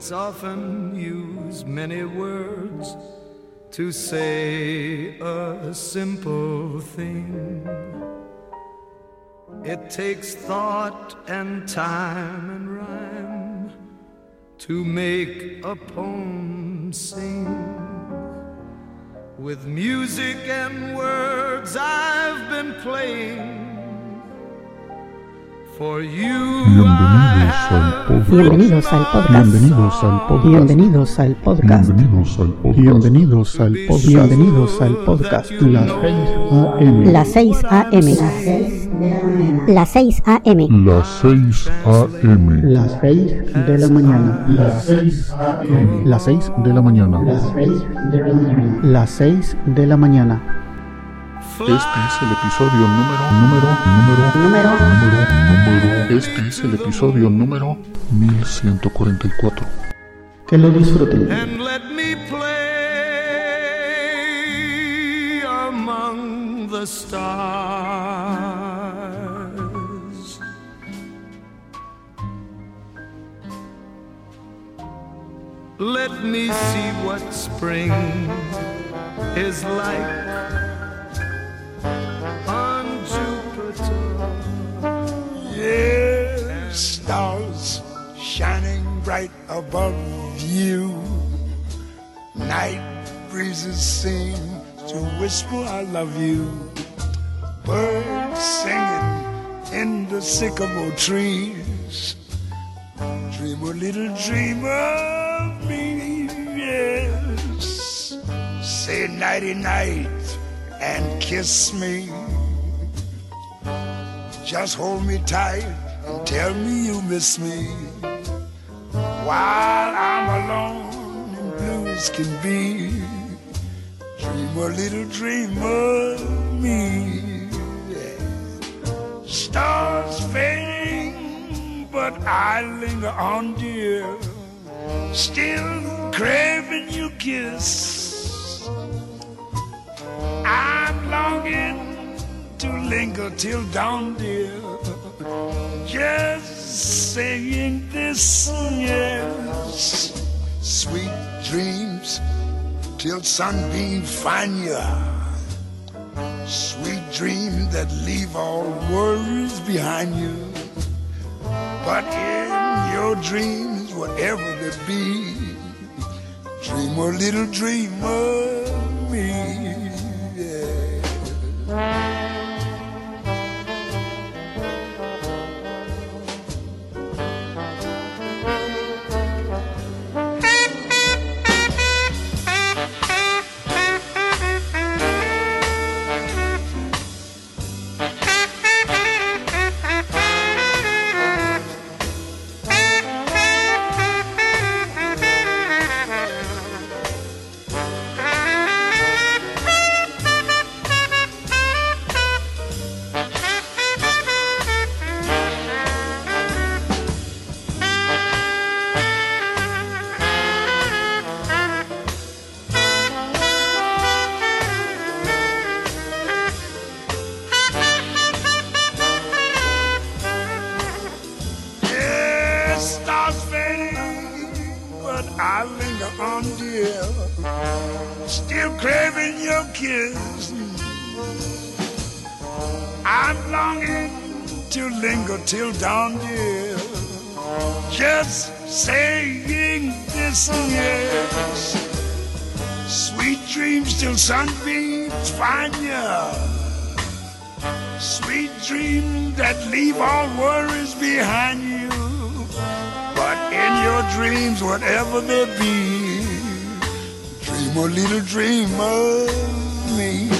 Poets often use many words to say a simple thing. It takes thought and time and rhyme to make a poem sing. With music and words I've been playing. Bienvenidos al podcast. Bienvenidos al podcast. Bienvenidos al podcast. Bienvenidos al podcast. Bienvenidos al podcast. Bienvenidos al podcast. Las 6 AM. Las 6 AM. Las 6 AM. Las 6 de la mañana. Las 6 AM. Las 6 de la mañana. Las 6 de la mañana. Las 6 de la mañana. Este es el episodio número, número, número, Número. número, número. Este es el episodio número 1144. Que lo disfruten. and let me play among the stars. Let me see what spring is like bright above you. Night breezes seem to whisper, I love you. Birds singing in the sycamore trees. Dream a little dream of me, yes. Say nighty night and kiss me. Just hold me tight and tell me you miss me. While I'm alone and blue as can be, dream a little dream of me. Stars fading, but I linger on, dear. Still craving your kiss. I'm longing to linger till dawn, dear. Just saying this, yes. Sweet dreams till sunbeams find you. Sweet dreams that leave all worries behind you. But in your dreams, whatever they be, dream a little dream of me. I linger on, dear. Still craving your kiss. I'm longing to linger till dawn, dear. Just saying this, yes. Sweet dreams till sunbeams find ya. Sweet dreams that leave all worries behind you. In your dreams, whatever they be, dream a little dream of me.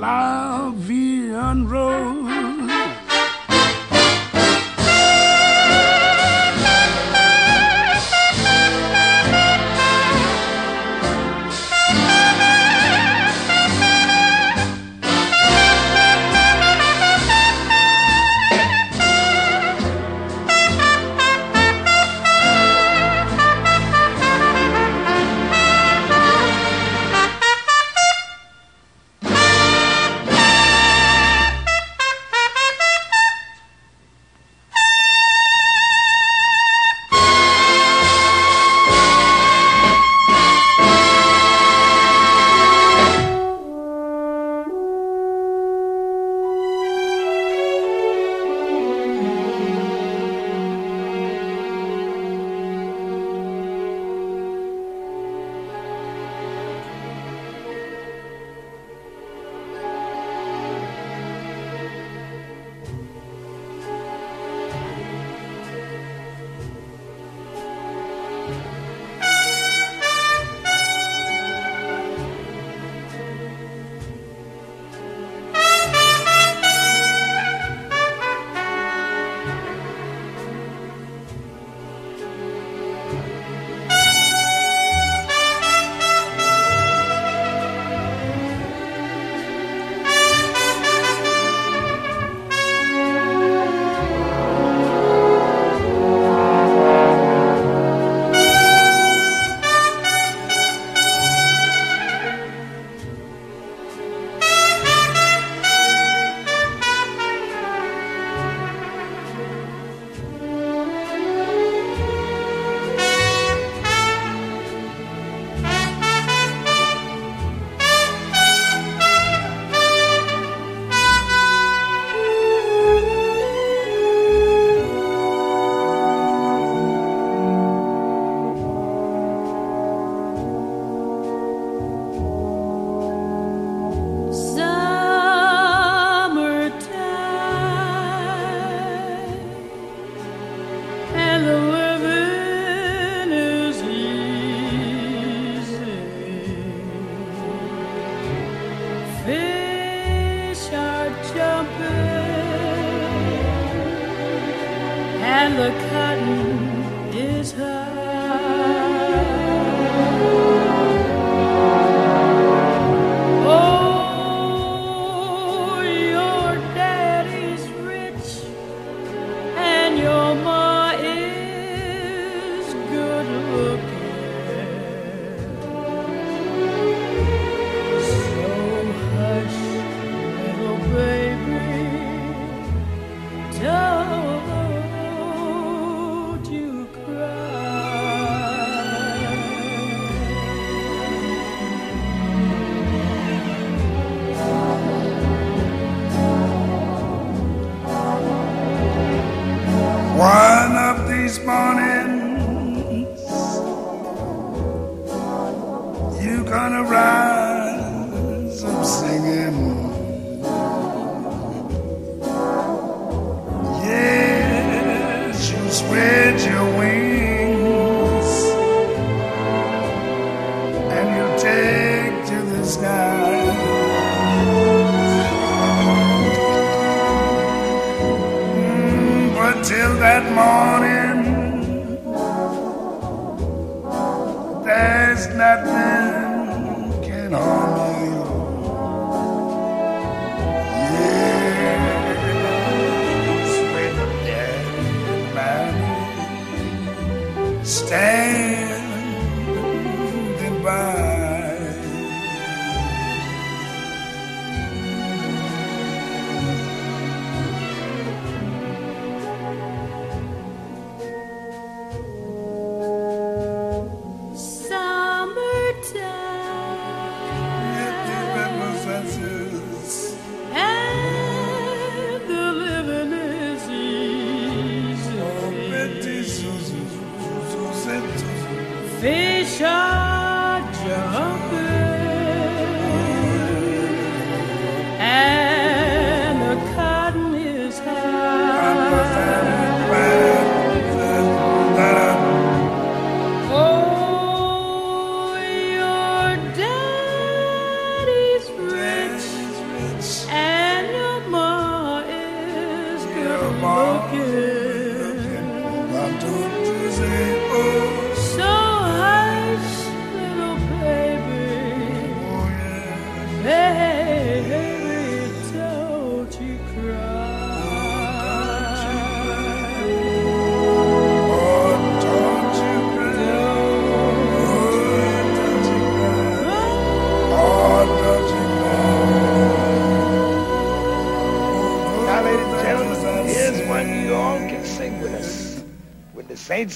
la vie rose.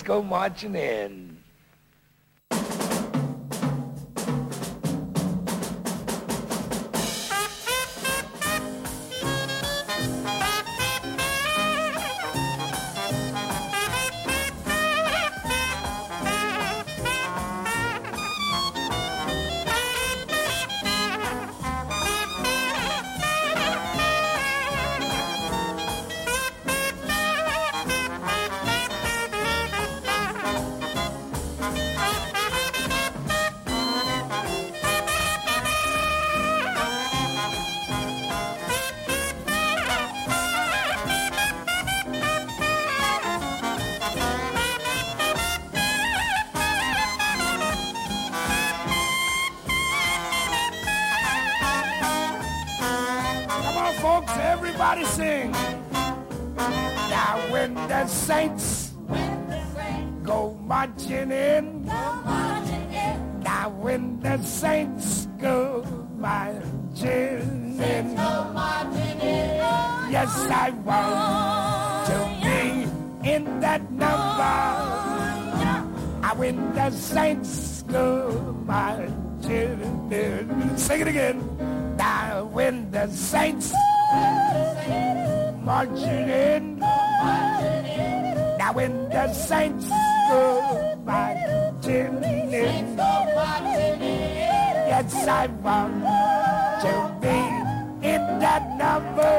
go marching in. saints, when the saints go marching in, go marching in. Now when the saints go marching saints in, go marching in. Oh, yes I want oh, to yeah. be in that number. Oh, yeah. Now when the saints go marching in, sing it again. Now when the saints marching in. Now when the saints go marching in, yes, I want to be in that number.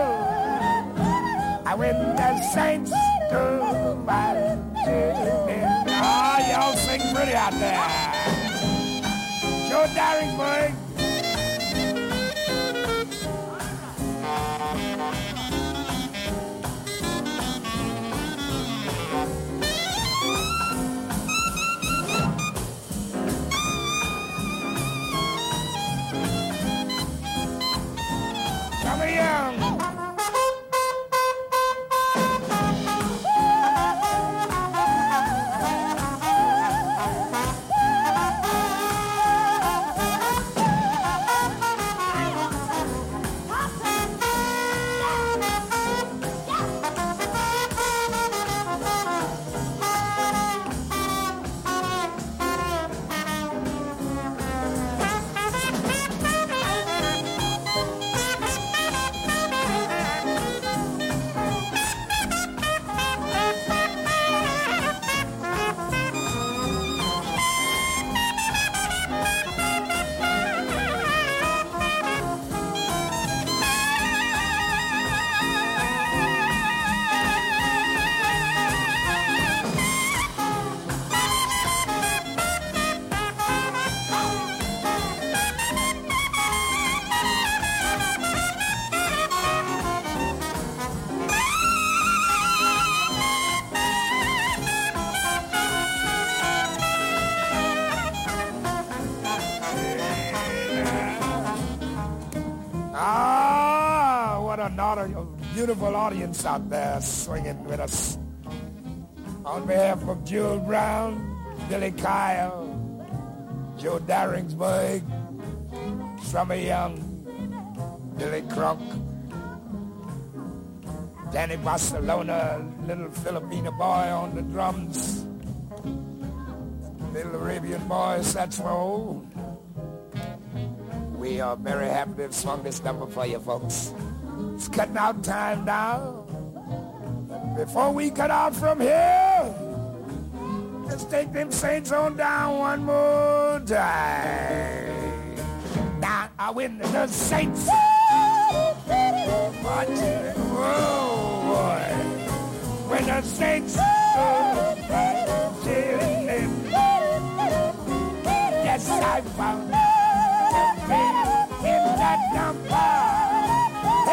Now when the saints go marching in, ah, y'all sing pretty out there. Joe Daring, boy. I am. beautiful audience out there swinging with us. On behalf of Jewel Brown, Billy Kyle, Joe Darensbourg, Trummy Young, Billy Cronk, Danny Barcelona, little Filipino boy on the drums, little Arabian boy saxophone. We are very happy to have swung this number for you folks. It's cutting out time now. Before we cut out from here, let's take them saints on down one more time. Now I win the saints. Watch. Whoa, boy. When the saints. Yes, I found in that number.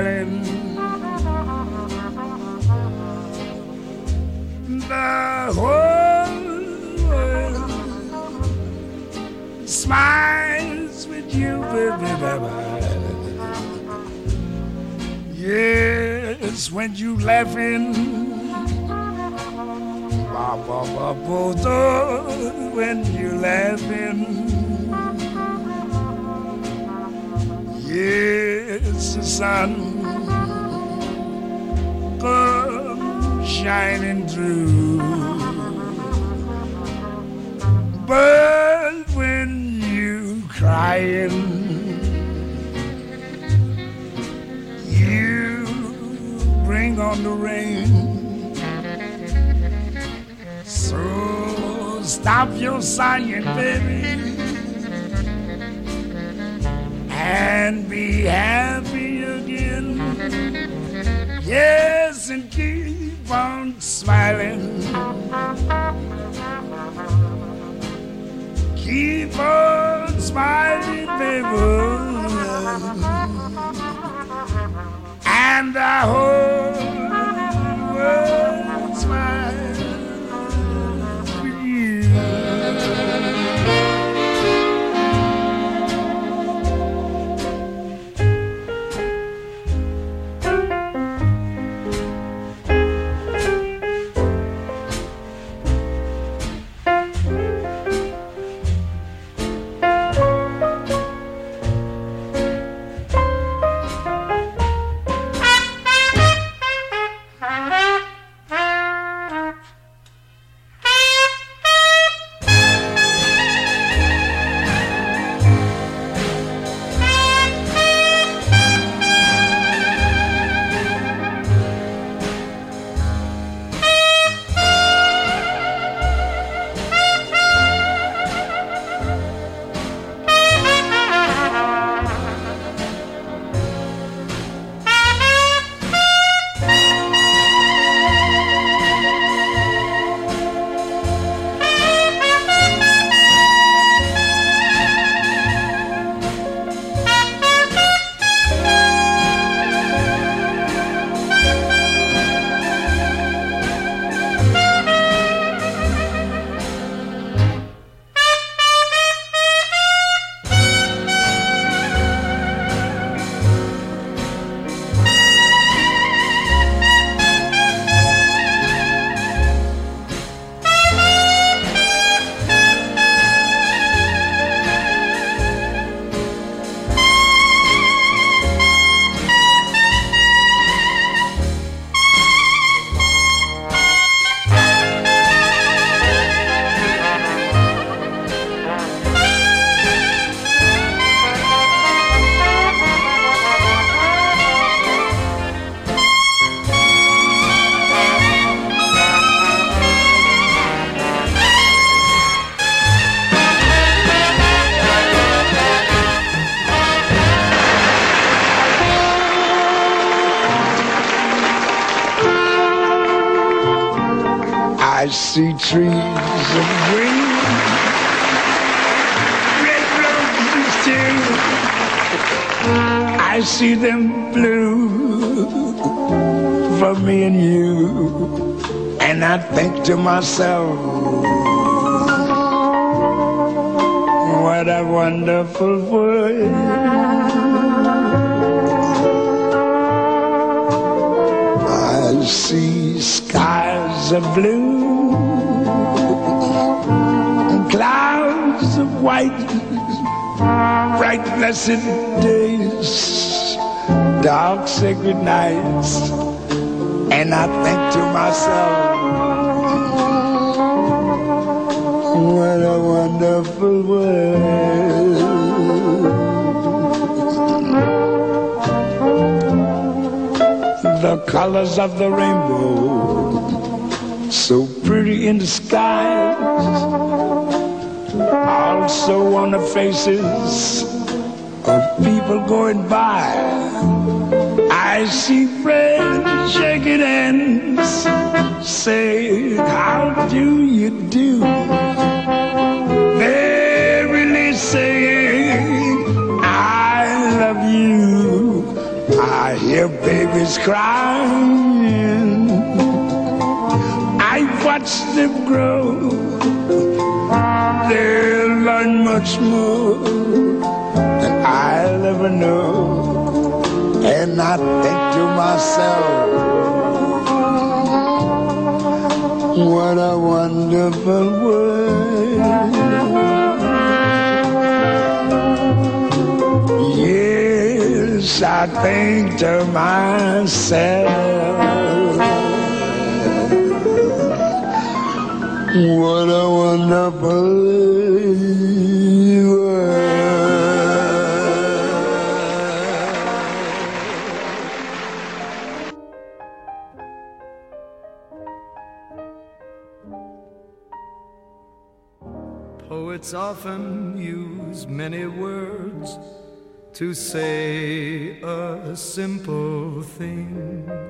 smiling, the whole world smiles with you, baby, baby. Yes, when you laughing. Ba, ba, ba, when you laughing. Yes, the sun comes shining through. But when you crying, you bring on the rain. So stop your sighing, baby, and be happy again. Yes, and keep on smiling. Keep on smiling, baby. And I hope world smiles. See trees of green, red roses too. I see them blue for me and you. And I think to myself, what a wonderful world. I see skies of blue and clouds of white, bright blessed days, dark sacred nights, and I think to myself, what a wonderful world. the colors of the rainbow, so pretty in the also on the faces of people going by. I see friends shaking hands, say, How do you do? They're really saying, I love you. I hear babies crying. Watch them grow. They'll learn much more than I'll ever know. And I think to myself, what a wonderful world. Yes, I think to myself, wonderful world. Poets often use many words to say a simple thing.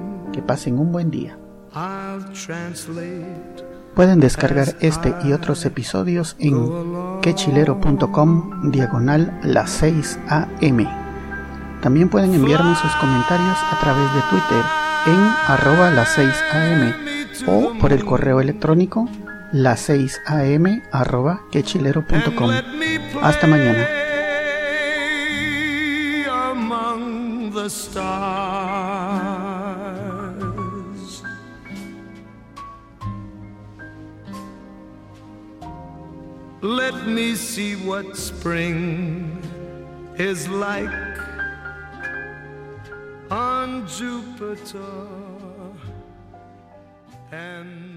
Que pasen un buen día. Pueden descargar este y otros episodios en quechilero.com diagonal las 6 am. También pueden enviarme sus comentarios a través de Twitter en arroba las 6 am o por el correo electrónico las 6 am arroba quechilero.com. Hasta mañana. among the stars. Let me see what spring is like on Jupiter and